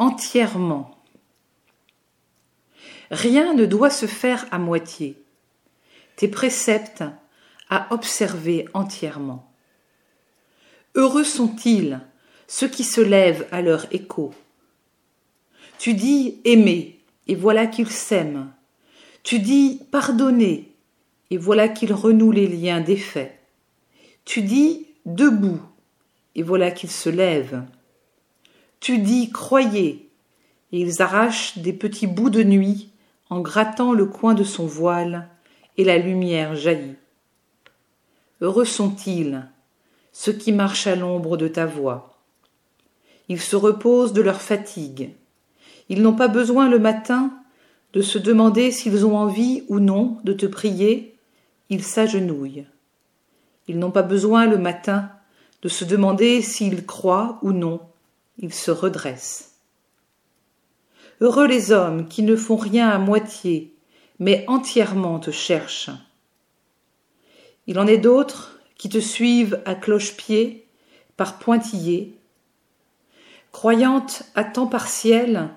entièrement. Rien ne doit se faire à moitié. Tes préceptes à observer entièrement. Heureux sont-ils ceux qui se lèvent à leur écho. Tu dis aimer, et voilà qu'ils s'aiment. Tu dis pardonner, et voilà qu'ils renouent les liens défaits. Tu dis debout, et voilà qu'ils se lèvent. Tu dis croyez, et ils arrachent des petits bouts de nuit en grattant le coin de son voile, et la lumière jaillit. Heureux sont-ils, ceux qui marchent à l'ombre de ta voix. Ils se reposent de leur fatigue. Ils n'ont pas besoin le matin de se demander s'ils ont envie ou non de te prier, ils s'agenouillent. Ils n'ont pas besoin le matin de se demander s'ils croient ou non, ils se redressent. Heureux les hommes qui ne font rien à moitié, mais entièrement te cherchent. Il en est d'autres qui te suivent à cloche-pied, par pointillés, croyante à temps partiel,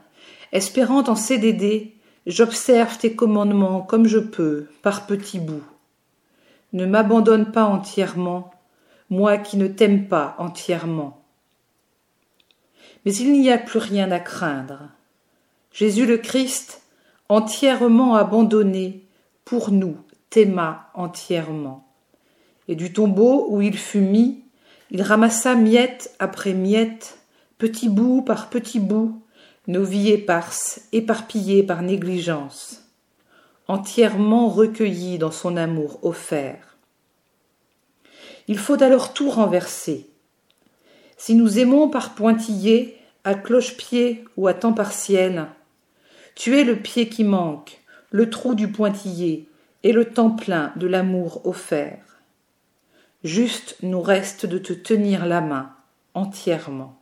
espérant en CDD, j'observe tes commandements comme je peux, par petits bouts. Ne m'abandonne pas entièrement, moi qui ne t'aime pas entièrement. Mais il n'y a plus rien à craindre. Jésus le Christ, entièrement abandonné, pour nous, t'aima entièrement. Et du tombeau où il fut mis, il ramassa miette après miette, petit bout par petit bout, nos vies éparses, éparpillées par négligence, entièrement recueillies dans son amour offert. Il faut alors tout renverser. Si nous aimons par pointillés, à cloche-pied ou à temps partiel, tu es le pied qui manque, le trou du pointillé et le temps plein de l'amour offert. Juste nous reste de te tenir la main entièrement.